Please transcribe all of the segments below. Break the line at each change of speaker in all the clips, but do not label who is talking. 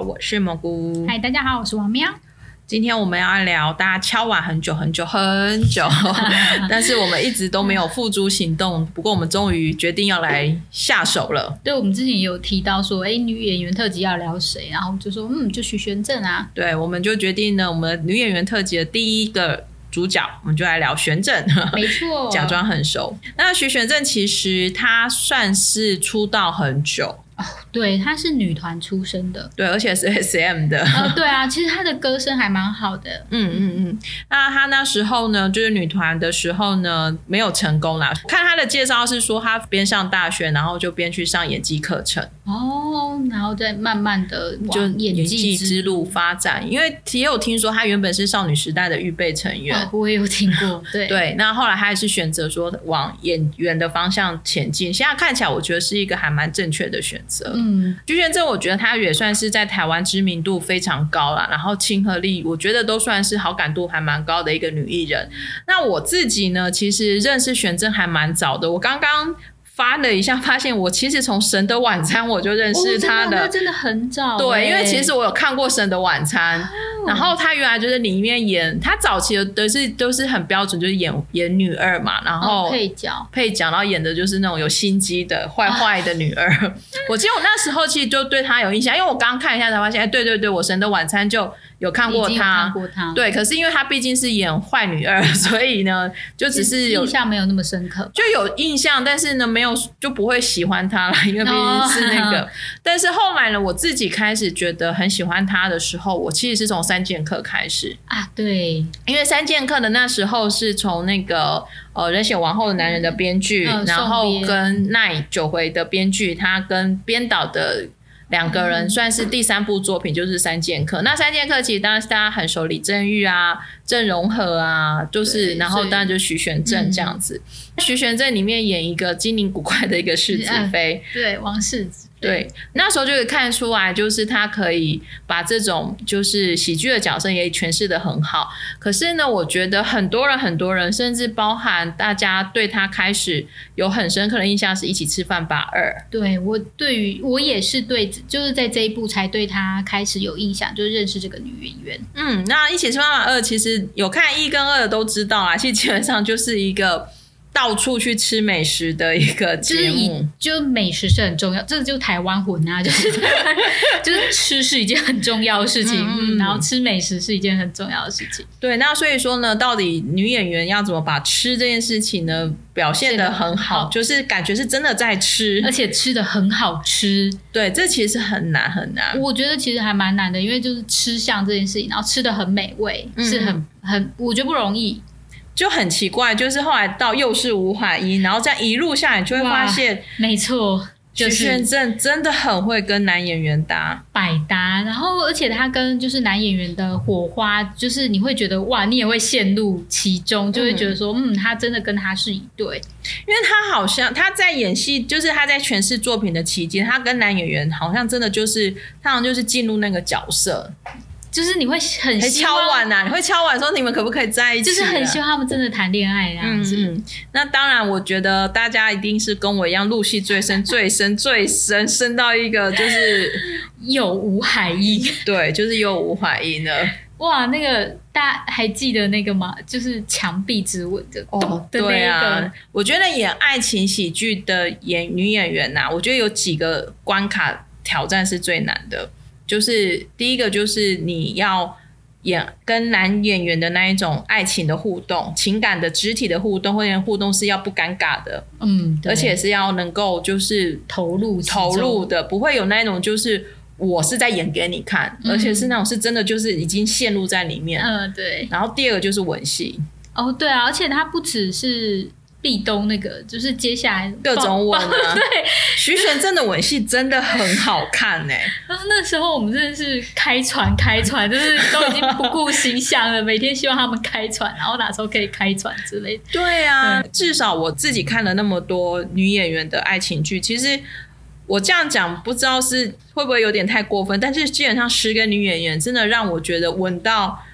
好，我是蘑菇。
嗨，大家好，我是王喵。
今天我们要聊大家敲碗很久很久很久，但是我们一直都没有付诸行动。不过我们终于决定要来下手了。
对，我们之前也有提到说，哎，女演员特辑要聊谁，然后就说，嗯，就徐玄正啊。
对，我们就决定呢，我们女演员特辑的第一个主角，我们就来聊玄正。
没错，
假装很熟。那徐玄正其实他算是出道很久。
对，她是女团出身的，
对，而且是 S M 的。
呃，对啊，其实她的歌声还蛮好的。
嗯嗯嗯。那她那时候呢，就是女团的时候呢，没有成功啦。看她的介绍是说，她边上大学，然后就边去上演技课程。
哦，然后再慢慢的
就
演技
之路发展。因为也有听说，她原本是少女时代的预备成员。
我也有听过。对
对，那后来她还是选择说往演员的方向前进。现在看起来，我觉得是一个还蛮正确的选择。嗯，徐玄正，我觉得她也算是在台湾知名度非常高了，然后亲和力，我觉得都算是好感度还蛮高的一个女艺人。那我自己呢，其实认识玄正还蛮早的，我刚刚。发了一下，发现我其实从《神的晚餐》我就认识他
的，真的很早。
对，因为其实我有看过《神的晚餐》，然后他原来就是里面演，他早期的都是都是很标准，就是演演女二嘛，然后
配角
配角，然后演的就是那种有心机的坏坏的女二。我记得我那时候其实就对他有印象，因为我刚刚看一下才发现，哎，对对对，我《神的晚餐》就。有看过他，对，可是因为他毕竟是演坏女二，所以呢，就只是
印象没有那么深刻，
就有印象，但是呢，没有就不会喜欢他了，因为毕竟是那个。但是后来呢，我自己开始觉得很喜欢他的时候，我其实是从三剑客开始。
啊，对，
因为三剑客的那时候是从那个呃人血王后的男人的编剧，然后跟奈九回的编剧，他跟编导的。两个人算是第三部作品，就是《三剑客》。那《三剑客》其实当然是大家很熟，李正玉啊、郑容和啊，就是然后当然就徐玄正这样子。徐玄正里面演一个精灵古怪的一个世子妃，
对王世子。
对，那时候就可以看出来，就是他可以把这种就是喜剧的角色也诠释的很好。可是呢，我觉得很多人很多人，甚至包含大家对他开始有很深刻的印象，是一起吃饭吧二。
对我对于我也是对，就是在这一部才对他开始有印象，就是认识这个女演员。
嗯，那一起吃饭吧二其实有看一跟二的都知道啊，其实基本上就是一个。到处去吃美食的一个节目，
就美食是很重要，这就台湾魂啊，就是 就是吃是一件很重要的事情，嗯，然后吃美食是一件很重要的事情。
对，那所以说呢，到底女演员要怎么把吃这件事情呢表现的很好，就是感觉是真的在吃，
而且吃的很好吃。
对，这其实很难很难。
我觉得其实还蛮难的，因为就是吃相这件事情，然后吃的很美味，是很很，我觉得不容易。
就很奇怪，就是后来到又是吴海英，然后这样一路下来，就会发现，
没错，
徐玄正真的很会跟男演员搭。
百搭，然后而且他跟就是男演员的火花，就是你会觉得哇，你也会陷入其中，就会觉得说，嗯，他真的跟他是一对，
因为他好像他在演戏，就是他在诠释作品的期间，他跟男演员好像真的就是他好像就是进入那个角色。
就是你会很
敲碗呐，你会敲碗说你们可不可以在一起？
就是很希望他们真的谈恋爱这样子。
那当然，我觉得大家一定是跟我一样入戏最深、最深、最深，深到一个就是
有无海英。
对，就是有无海英的。
哇，那个大家还记得那个吗？就是墙壁之吻的哦，对啊。
我觉得演爱情喜剧的演女演员呐，我觉得有几个关卡挑战是最难的。就是第一个，就是你要演跟男演员的那一种爱情的互动、情感的肢体的互动，或者互动是要不尴尬的，嗯，而且是要能够就是
投入
投入的，不会有那种就是我是在演给你看，而且是那种是真的就是已经陷入在里面，
嗯，对。
然后第二个就是吻戏，
哦，对啊，而且它不只是。壁咚那个就是接下来
各种吻啊，
对，
徐玄真的吻戏真的很好看呢。
然 后那时候我们真的是开船开船，就是都已经不顾形象了，每天希望他们开船，然后哪时候可以开船之类的。
对啊，至少我自己看了那么多女演员的爱情剧，其实我这样讲不知道是会不会有点太过分，但是基本上十个女演员真的让我觉得吻到。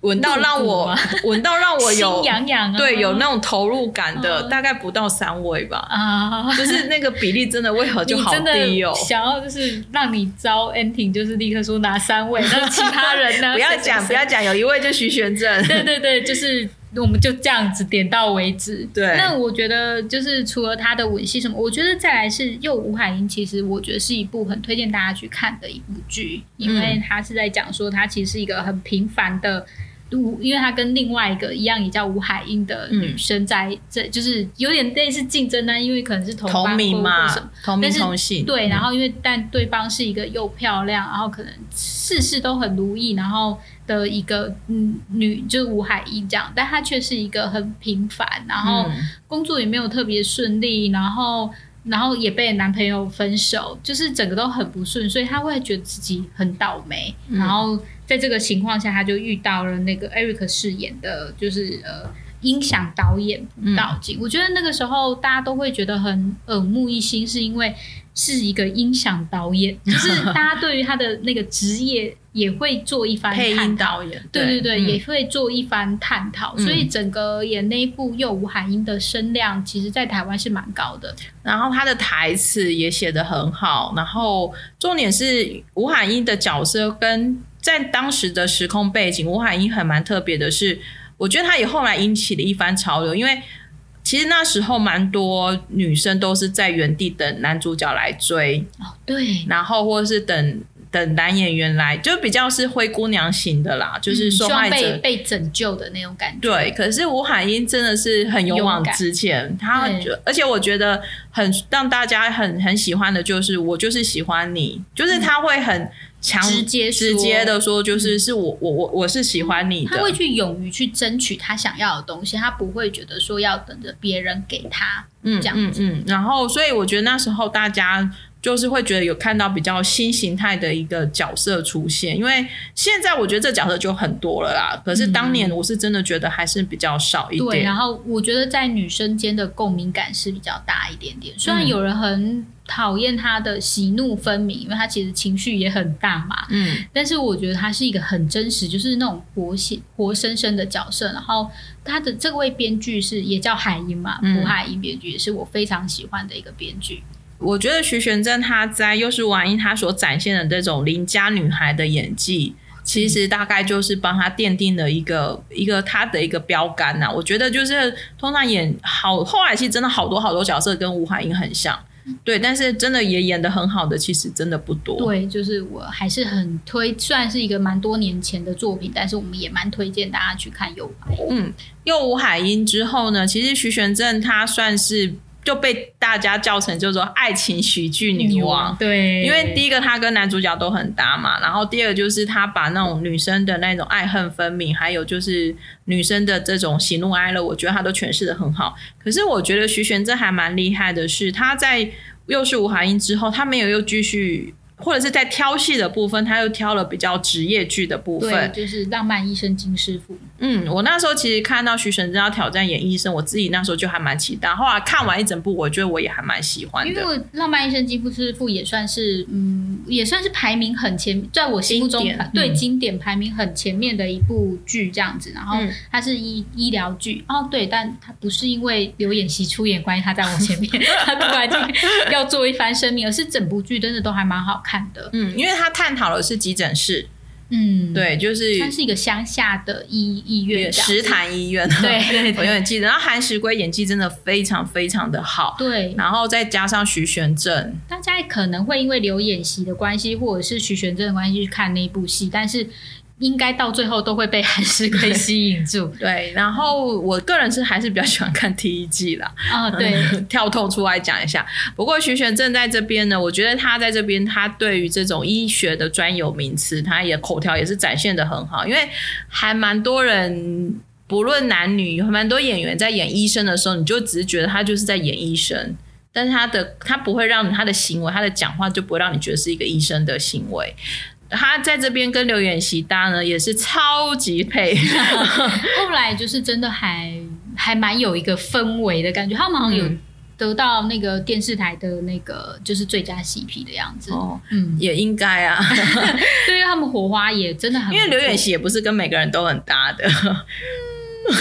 闻到让我闻到让我有
心痒痒，
对，有那种投入感的，大概不到三位吧。啊，就是那个比例真的为何就好低哦？
想要就是让你招 ending，就是立刻说拿三位，那其他人呢？
不要讲，不要讲，有一位就徐玄正。
对对对，就是。我们就这样子点到为止。
对，
那我觉得就是除了他的吻戏什么，我觉得再来是又吴海英，其实我觉得是一部很推荐大家去看的一部剧，因为他是在讲说他其实是一个很平凡的吴，因为他跟另外一个一样也叫吴海英的女生在这，就是有点类似竞争呢，因为可能是同
同名嘛，同名同姓。
对，然后因为但对方是一个又漂亮，然后可能事事都很如意，然后。的一个嗯女就是吴海英这样，但她却是一个很平凡，然后工作也没有特别顺利，然后然后也被男朋友分手，就是整个都很不顺，所以她会觉得自己很倒霉。然后在这个情况下，他就遇到了那个 Eric 饰演的，就是呃音响导演朴道景。我觉得那个时候大家都会觉得很耳目一新，是因为。是一个音响导演，就是 大家对于他的那个职业也会做一番
配音导演，
对对对，也会做一番探讨。所以整个演那一部《又吴海音》的声量，其实在台湾是蛮高的。
然后他的台词也写得很好。然后重点是吴海英的角色跟在当时的时空背景，吴海英很蛮特别的是，我觉得她也后来引起了一番潮流，因为。其实那时候蛮多女生都是在原地等男主角来追
哦，对，
然后或者是等等男演员来，就比较是灰姑娘型的啦，就是受害
者被拯救的那种感觉。
对，可是吴海英真的是很勇往直前，她而且我觉得很让大家很很喜欢的就是我就是喜欢你，就是她会很。强
直接
直接的说，就是是我我我我是喜欢你的。
他会去勇于去争取他想要的东西，他不会觉得说要等着别人给他，嗯，这样子。嗯，
然后所以我觉得那时候大家就是会觉得有看到比较新形态的一个角色出现，因为现在我觉得这角色就很多了啦。可是当年我是真的觉得还是比较少一点。对，
然后我觉得在女生间的共鸣感是比较大一点点。虽然有人很。讨厌她的喜怒分明，因为她其实情绪也很大嘛。嗯，但是我觉得她是一个很真实，就是那种活现活生生的角色。然后她的这位编剧是也叫海英嘛，胡海英编剧也是我非常喜欢的一个编剧。
我觉得徐玄正他在又是王英他所展现的这种邻家女孩的演技，其实大概就是帮他奠定了一个一个他的一个标杆呐。我觉得就是通常演好后来其实真的好多好多角色跟吴海英很像。对，但是真的也演的很好的，其实真的不多。
对，就是我还是很推，虽然是一个蛮多年前的作品，但是我们也蛮推荐大家去看《又海》。
嗯，《又吴海英》之后呢，其实徐玄正他算是。就被大家叫成叫做爱情喜剧女王，
对，
因为第一个她跟男主角都很搭嘛，然后第二个就是她把那种女生的那种爱恨分明，还有就是女生的这种喜怒哀乐，我觉得她都诠释的很好。可是我觉得徐玄真还蛮厉害的是，她在又是吴海英之后，她没有又继续。或者是在挑戏的部分，他又挑了比较职业剧的部分，
就是《浪漫医生金师傅》。
嗯，我那时候其实看到徐玄真要挑战演医生，我自己那时候就还蛮期待。后来看完一整部，我觉得我也还蛮喜欢的。
因为《浪漫医生金师傅》也算是，嗯，也算是排名很前，在我心目中对经典排名很前面的一部剧这样子。然后它是医医疗剧哦，对，但它不是因为刘演熙出演关系，他在我前面，他突然间要做一番声明，而是整部剧真的都还蛮好看。看的，
嗯，因为他探讨的是急诊室，
嗯，
对，就是
它是一个乡下的医医院，
石潭医院，
对，
我有点记得。然后韩石圭演技真的非常非常的好，
对，
然后再加上徐玄正，
大家可能会因为刘演习的关系，或者是徐玄正的关系去看那一部戏，但是。应该到最后都会被韩石圭吸引住。
对，然后我个人是还是比较喜欢看第一季啦。
啊，对，
跳痛出来讲一下。不过徐玄正在这边呢，我觉得他在这边，他对于这种医学的专有名词，他也口条也是展现的很好。因为还蛮多人，不论男女，有蛮多演员在演医生的时候，你就只是觉得他就是在演医生，但是他的他不会让他的行为，他的讲话就不会让你觉得是一个医生的行为。他在这边跟刘远熙搭呢，也是超级配。
后来就是真的还还蛮有一个氛围的感觉，他们好像有得到那个电视台的那个就是最佳 CP 的样子。哦，嗯，
也应该啊。
对于他们火花也真的很，
因为刘远熙也不是跟每个人都很搭的。
应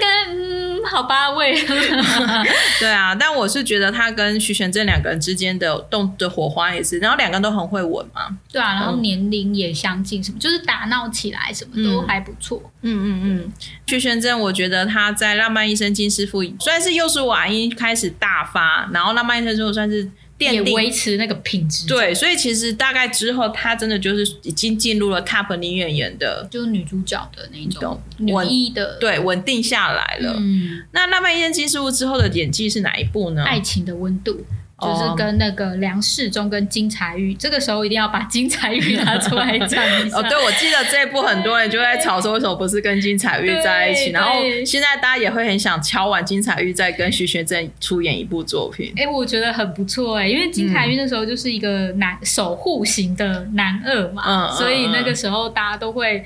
该嗯，好吧，为
对啊，但我是觉得他跟徐玄正两个人之间的动的火花也是，然后两个人都很会吻嘛，
对啊，然后年龄也相近，什么就是打闹起来什么都还不错。
嗯嗯嗯，徐玄正，我觉得他在《浪漫医生金师傅》算是又是瓦音开始大发，然后《浪漫医生之后算是。
也维持那个品质，
对，所以其实大概之后，她真的就是已经进入了 top 女演员的，
就是女主角的那种稳一的，
对，稳定下来了。嗯，那《浪漫一生金事物》之后的演技是哪一部呢？
爱情的温度。就是跟那个梁世忠跟金彩玉，这个时候一定要把金彩玉拿出来讲一下。哦，
对，我记得这一部很多人就在吵说为什么不是跟金彩玉在一起，然后现在大家也会很想敲完金彩玉再跟徐玄正出演一部作品。
哎，我觉得很不错哎，因为金彩玉那时候就是一个男守护型的男二嘛，所以那个时候大家都会。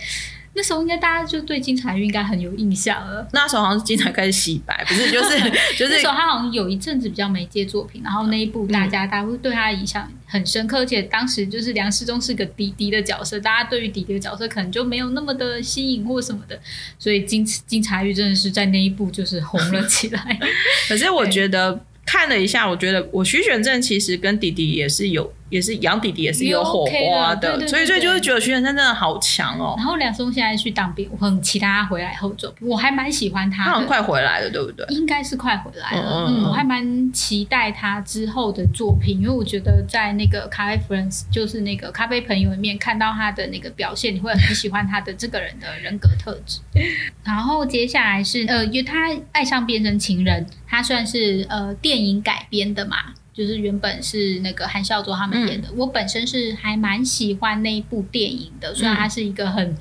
那时候应该大家就对金彩玉应该很有印象了。
那时候好像是金彩开始洗白，不是就是 就是。
那时候他好像有一阵子比较没接作品，然后那一部大家大家会对他影响很深刻，而且当时就是梁世忠是个迪迪的角色，大家对于迪迪的角色可能就没有那么的吸引或什么的，所以金金彩玉真的是在那一部就是红了起来。
可是我觉得看了一下，我觉得我徐选正其实跟迪迪也是有。也是杨弟弟也是有火花的，所以所以就是觉得徐远山真的好强哦。
然后梁松现在去当兵，我很期待他回来后作品，我还蛮喜欢他。
他很快回来了，对不对？
应该是快回来了。嗯，我还蛮期待他之后的作品，因为我觉得在那个咖啡 friends 就是那个咖啡朋友里面看到他的那个表现，你会很喜欢他的这个人的人格特质。然后接下来是呃，因为他爱上变身情人，他算是呃电影改编的嘛。就是原本是那个韩孝周他们演的，我本身是还蛮喜欢那一部电影的，虽然它是一个很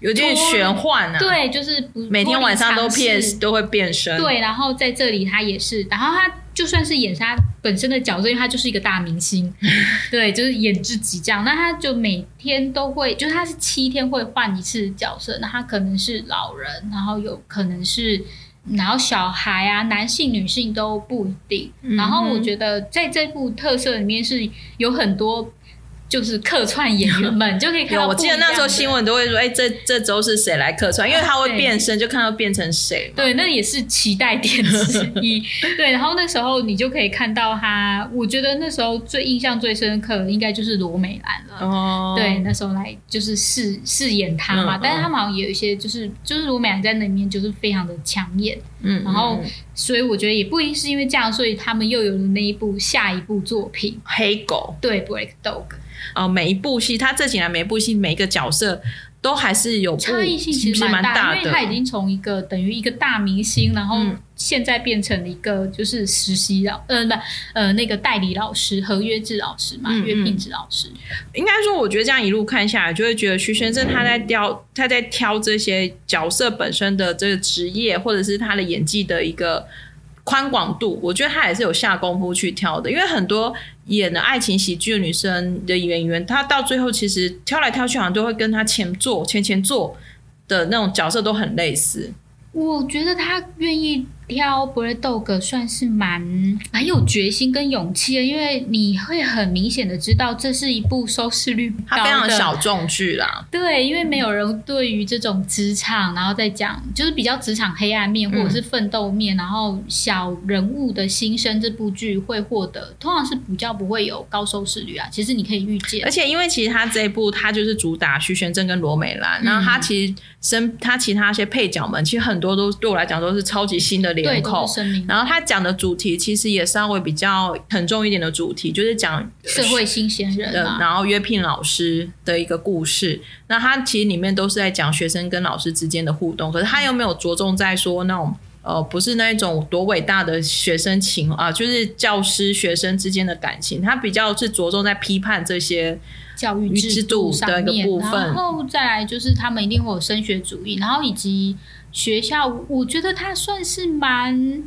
有点玄幻啊，
对，就是
每天晚上都变都会变身，
对，然后在这里他也是，然后他就算是演他本身的角色，因为他就是一个大明星，对，就是演自己这样，那他就每天都会，就是他是七天会换一次角色，那他可能是老人，然后有可能是。然后小孩啊，男性、女性都不一定。然后我觉得在这部特色里面是有很多。就是客串演员们就可以看到。
我记得那时候新闻都会说，哎，这这周是谁来客串？因为他会变身，就看到变成谁。
对，那也是期待点之一。对，然后那时候你就可以看到他。我觉得那时候最印象最深刻，应该就是罗美兰了。哦。对，那时候来就是饰饰演他嘛。但是他们好像也有一些，就是就是罗美兰在那里面就是非常的抢眼。嗯。然后，所以我觉得也不一定是因为这样，所以他们又有了那一部下一部作品《
黑狗》。
对，Break Dog。
呃，每一部戏，他这几年每一部戏，每一个角色都还是有
差异性，其实蛮大的。因为他已经从一个等于一个大明星，然后现在变成了一个就是实习老，呃，不，呃，那个代理老师、合约制老师嘛，约聘制老师。
应该说，我觉得这样一路看下来，就会觉得徐先生他在挑他在挑这些角色本身的这个职业，或者是他的演技的一个。宽广度，我觉得他也是有下功夫去挑的，因为很多演的爱情喜剧的女生的演员，她到最后其实挑来挑去，好像都会跟她前作前前作的那种角色都很类似。
我觉得他愿意。挑 Bread Dog 算是蛮蛮有决心跟勇气的，因为你会很明显的知道这是一部收视率
非常小众剧啦。
对，因为没有人对于这种职场，然后再讲就是比较职场黑暗面或者是奋斗面，然后小人物的心声，这部剧会获得通常是比较不会有高收视率啊。其实你可以预见，
而且因为其实他这一部他就是主打徐玄正跟罗美兰，然后他其实身他其他一些配角们，其实很多都对我来讲都是超级新的。
对，
然后他讲的主题其实也稍微比较沉重一点的主题，就是讲
社会新鲜人，
然后约聘老师的一个故事。那他其实里面都是在讲学生跟老师之间的互动，可是他又没有着重在说那种呃，不是那一种多伟大的学生情啊，就是教师学生之间的感情，他比较是着重在批判这些
教育制度的一个部分。然后再来就是他们一定会有升学主义，然后以及。学校，我觉得他算是蛮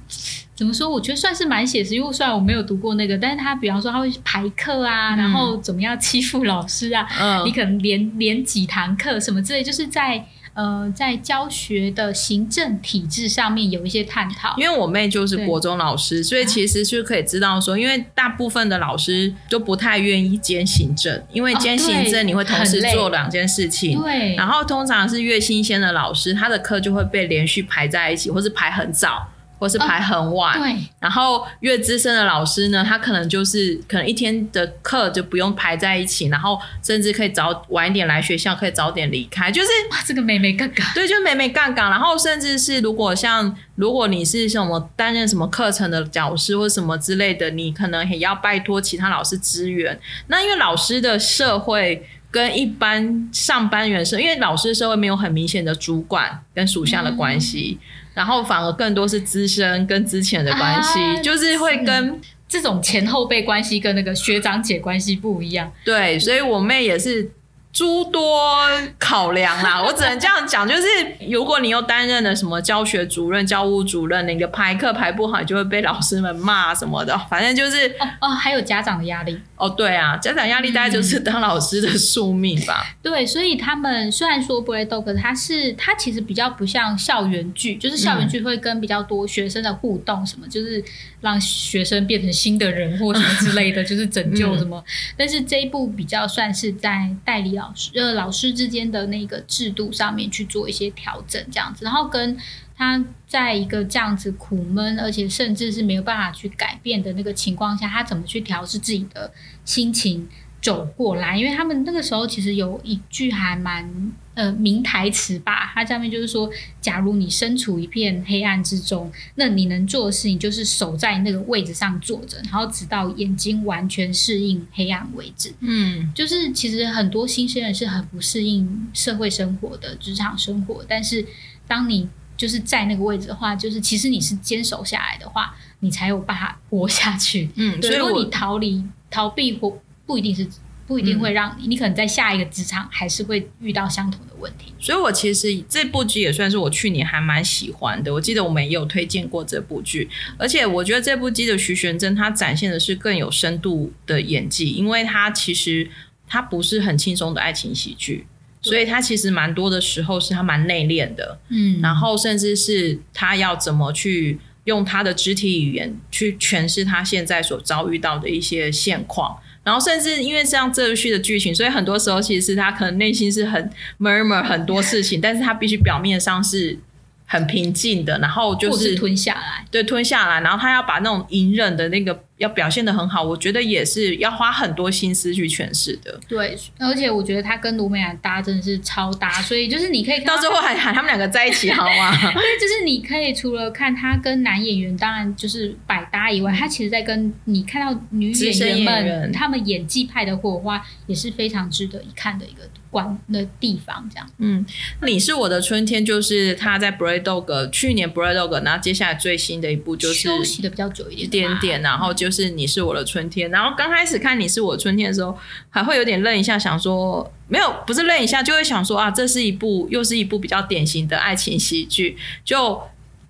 怎么说？我觉得算是蛮写实。因为虽然我没有读过那个，但是他比方说他会排课啊，然后怎么样欺负老师啊？嗯，你可能连连几堂课什么之类，就是在呃，在教学的行政体制上面有一些探讨。
因为我妹就是国中老师，所以其实就可以知道说，因为大部分的老师都不太愿意兼行政，因为兼行政你会同时做两件事情。
对。
然后通常是越新鲜的老师，他的课就会被连续排在一起，或是排很早。或是排很晚，
对。
然后越资深的老师呢，他可能就是可能一天的课就不用排在一起，然后甚至可以早晚一点来学校，可以早点离开。就是
哇，这个美美杠杠，
对，就是美美杠杠。然后甚至是如果像如果你是什么担任什么课程的讲师或什么之类的，你可能也要拜托其他老师支援。那因为老师的社会跟一般上班人士，因为老师的社会没有很明显的主管跟属下的关系。然后反而更多是资深跟之前的关系，就是会跟
这种前后辈关系跟那个学长姐关系不一样。
对，所以我妹也是。诸多考量啦，我只能这样讲，就是如果你又担任了什么教学主任、教务主任，那个排课排不好，你就会被老师们骂什么的。反正就是
哦哦，还有家长的压力
哦，对啊，家长压力大概就是当老师的宿命吧。
对，所以他们虽然说 Bread Dog，它是它其实比较不像校园剧，就是校园剧会跟比较多学生的互动，什么就是让学生变成新的人或什么之类的，就是拯救什么。但是这一部比较算是在代理老师呃老师之间的那个制度上面去做一些调整，这样子，然后跟他在一个这样子苦闷，而且甚至是没有办法去改变的那个情况下，他怎么去调试自己的心情走过来？因为他们那个时候其实有一句还蛮呃名台词吧，它下面就是说，假如你身处一片黑暗之中，那你能做的事情就是守在那个位置上坐着，然后直到眼睛完全适应黑暗为止。嗯，就是其实很多新鲜人是很不适应社会生活的职场生活，但是当你就是在那个位置的话，就是其实你是坚守下来的话，你才有办法活下去。嗯，所以如果你逃离、逃避或不一定是不一定会让你，你可能在下一个职场还是会遇到相同的问题。
所以我其实这部剧也算是我去年还蛮喜欢的。我记得我们也有推荐过这部剧，而且我觉得这部剧的徐玄真他展现的是更有深度的演技，因为他其实他不是很轻松的爱情喜剧。所以他其实蛮多的时候是他蛮内敛的，嗯，然后甚至是他要怎么去用他的肢体语言去诠释他现在所遭遇到的一些现况，然后甚至因为像这一续的剧情，所以很多时候其实是他可能内心是很 murmur 很多事情，但是他必须表面上是。很平静的，然后就是
吞下来，
对，吞下来，然后他要把那种隐忍的那个要表现的很好，我觉得也是要花很多心思去诠释的。
对，而且我觉得他跟卢美兰搭真的是超搭，所以就是你可以
到最后还喊他们两个在一起好吗？
对，就是你可以除了看他跟男演员当然就是百搭以外，他其实在跟你看到女演员们他们演技派的火花也是非常值得一看的一个。关的地方，这样。
嗯，你是我的春天，就是他在 Bread Dog 去年 Bread Dog，然后接下来最新的一部就是
休息的比较久一点
点点，然后就是你是我的春天。然后刚开始看你是我的春天的时候，还会有点愣一下，想说没有，不是愣一下，就会想说啊，这是一部又是一部比较典型的爱情喜剧。就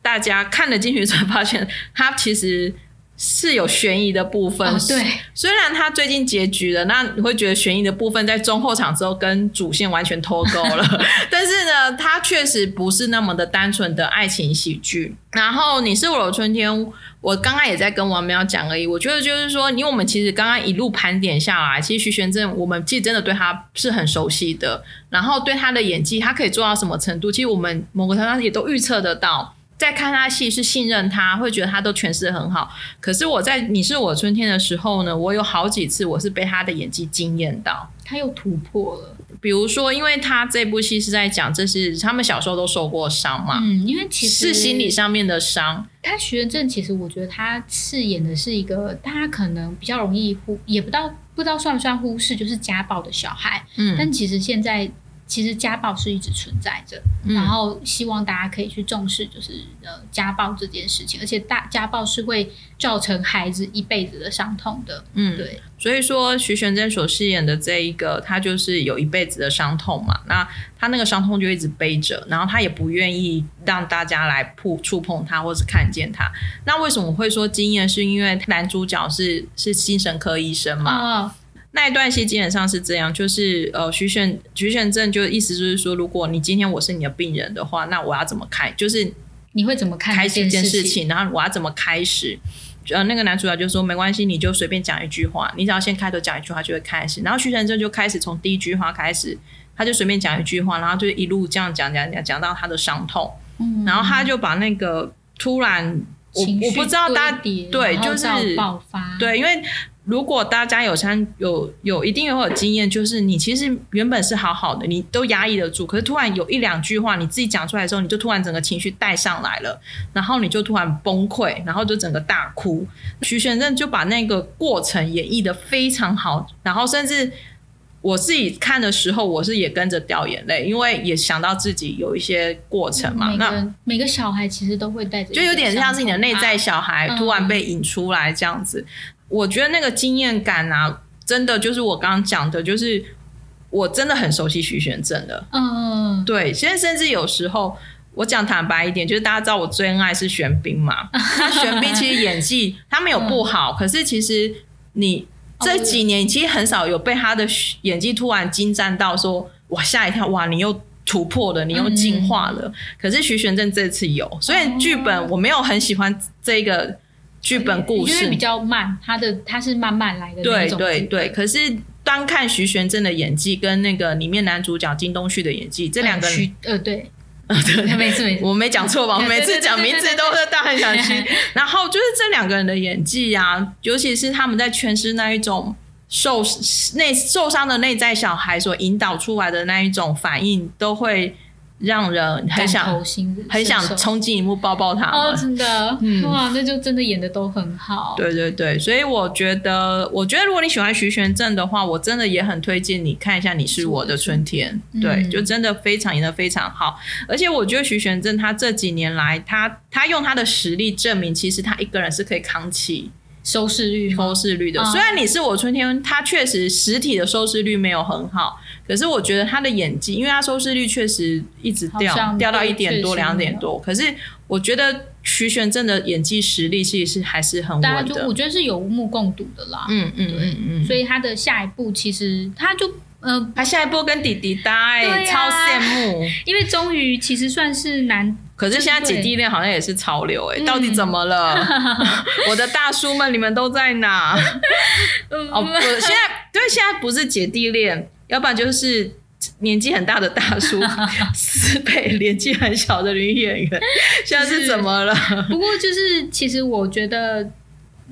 大家看了进去才发现，它其实。是有悬疑的部分，
对。
虽然它最近结局了，那你会觉得悬疑的部分在中后场之后跟主线完全脱钩了。但是呢，它确实不是那么的单纯的爱情喜剧。然后你是我的春天，我刚刚也在跟王苗讲而已。我觉得就是说，因为我们其实刚刚一路盘点下来，其实徐玄正我们其实真的对他是很熟悉的。然后对他的演技，他可以做到什么程度，其实我们某个程度上也都预测得到。在看他戏是信任他，会觉得他都诠释的很好。可是我在《你是我春天》的时候呢，我有好几次我是被他的演技惊艳到，
他又突破了。
比如说，因为他这部戏是在讲，这是他们小时候都受过伤嘛，
嗯，因为其实
是心理上面的伤。
他徐仁正其实我觉得他饰演的是一个，大家可能比较容易忽，也不到不知道算不算忽视，就是家暴的小孩。嗯，但其实现在。其实家暴是一直存在着，然后希望大家可以去重视，就是呃家暴这件事情，而且大家暴是会造成孩子一辈子的伤痛的。嗯，对。
所以说徐玄真所饰演的这一个，他就是有一辈子的伤痛嘛。那他那个伤痛就一直背着，然后他也不愿意让大家来碰触碰他，或是看见他。那为什么会说经验？是因为男主角是是精神科医生嘛？那一段戏基本上是这样，就是呃，徐玄徐玄正就意思就是说，如果你今天我是你的病人的话，那我要怎么开？就是
你会怎么
开
这件
事
情？
然后我要怎么开始？呃，那个男主角就说没关系，你就随便讲一句话，你只要先开头讲一句话就会开始。然后徐玄正就开始从第一句话开始，他就随便讲一句话，然后就一路这样讲讲讲讲到他的伤痛，嗯然后他就把那个突然我我不知道大底对就是
爆发
对，因为。如果大家有参有有一定会有经验，就是你其实原本是好好的，你都压抑得住，可是突然有一两句话你自己讲出来的时候，你就突然整个情绪带上来了，然后你就突然崩溃，然后就整个大哭。徐玄正就把那个过程演绎的非常好，然后甚至我自己看的时候，我是也跟着掉眼泪，因为也想到自己有一些过程嘛。
那每个小孩其实都会带着，
就有点像是你的内在小孩突然被引出来这样子。我觉得那个经验感啊，真的就是我刚刚讲的，就是我真的很熟悉徐玄正的。嗯，对。现在甚至有时候，我讲坦白一点，就是大家知道我最恩爱是玄彬嘛。那玄彬其实演技他没有不好，可是其实你这几年其实很少有被他的演技突然精湛到说哇吓一跳哇你又突破了，你又进化了。可是徐玄正这次有，所以剧本我没有很喜欢这个。剧本故事
比较慢，他的他是慢慢来的
对对对，可是单看徐玄正的演技跟那个里面男主角金东旭的演技，这两个
人呃对呃对，没次没
我没讲错吧？我每次讲名字都是大很小心。然后就是这两个人的演技啊，尤其是他们在诠释那一种受内受伤的内在小孩所引导出来的那一种反应，都会。让人很想很想冲进一幕抱抱他
哦，真的，哇，那就真的演的都很好。
对对对，所以我觉得，我觉得如果你喜欢徐玄正的话，我真的也很推荐你看一下《你是我的春天》。对，就真的非常演的非常好。而且我觉得徐玄正他这几年来，他他用他的实力证明，其实他一个人是可以扛起。
收视率，
收视率的。虽然你是我春天，他确实实体的收视率没有很好，可是我觉得他的演技，因为他收视率确实一直掉，掉到一点多、两点多。可是我觉得徐玄正的演技实力其实是还是很稳的。
我觉得是有目共睹的啦。嗯嗯嗯嗯。所以他的下一步其实他就
呃，他下一步跟弟弟搭，哎超羡慕，
因为终于其实算是男。
可是现在姐弟恋好像也是潮流哎，到底怎么了？我的大叔们，你们都在哪？哦，不，现在对，现在不是姐弟恋，要不然就是年纪很大的大叔 四倍年纪很小的女演员，现在是怎么了？
不过就是，其实我觉得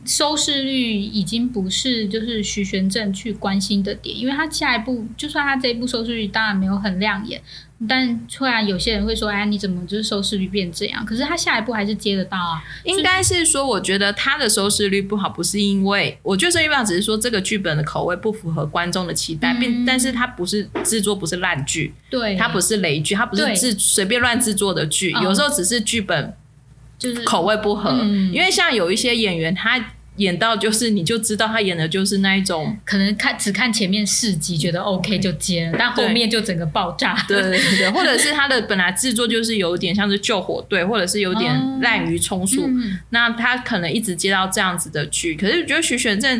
收视率已经不是就是徐玄正去关心的点，因为他下一步就算他这一部收视率当然没有很亮眼。但突然有些人会说：“哎，你怎么就是收视率变这样？”可是他下一步还是接得到啊。
应该是说，我觉得他的收视率不好，不是因为我觉得这一般只是说这个剧本的口味不符合观众的期待，并但是它不是制作不是烂剧，
对，
它不是雷剧，它不是制随便乱制作的剧，有时候只是剧本就是口味不合。因为像有一些演员他。演到就是，你就知道他演的就是那一种，
可能看只看前面四集觉得 OK 就接了，但后面就整个爆炸。
对 对对，或者是他的本来制作就是有点像是救火队，或者是有点滥竽充数，那他可能一直接到这样子的剧。可是我觉得徐玄正，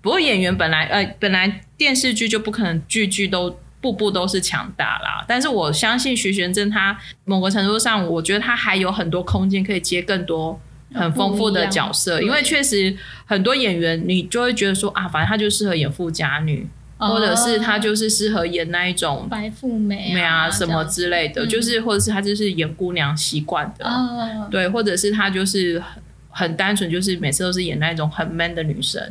不过演员本来呃本来电视剧就不可能句句都步步都是强大啦。但是我相信徐玄真他某个程度上，我觉得他还有很多空间可以接更多。很丰富的角色，因为确实很多演员，你就会觉得说啊，反正他就适合演富家女，或者是他就是适合演那一种
白富美美
啊什么之类的，就是或者是他就是演姑娘习惯的，对，或者是他就是很很单纯，就是每次都是演那种很 man 的女生。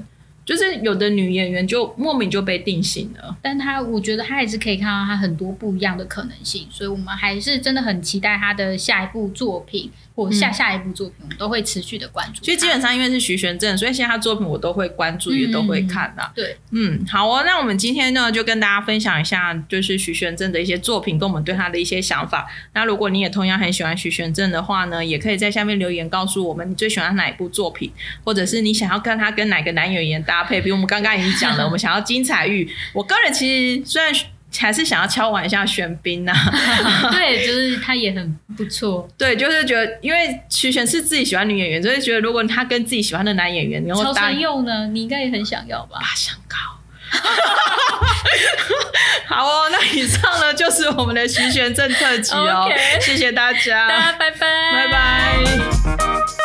就是有的女演员就莫名就被定型了，
但她我觉得她还是可以看到她很多不一样的可能性，所以我们还是真的很期待她的下一部作品。或下下一部作品，我们都会持续的关注。
其实基本上因为是徐玄正，所以现在他作品我都会关注，也都会看的。
对，
嗯，好哦，那我们今天呢就跟大家分享一下，就是徐玄正的一些作品，跟我们对他的一些想法。那如果你也同样很喜欢徐玄正的话呢，也可以在下面留言告诉我们你最喜欢哪一部作品，或者是你想要看他跟哪个男演员搭。配比如我们刚刚已经讲了，我们想要精彩欲。我个人其实虽然还是想要敲完一下玄彬呐，
对，就是他也很不错。
对，就是觉得因为徐玄是自己喜欢女演员，所以觉得如果他跟自己喜欢的男演员，然后
曹承佑呢，你应该也很想要吧？
八相高，好哦，那以上呢就是我们的徐玄正特辑哦，谢谢大家，
大家拜拜，
拜拜。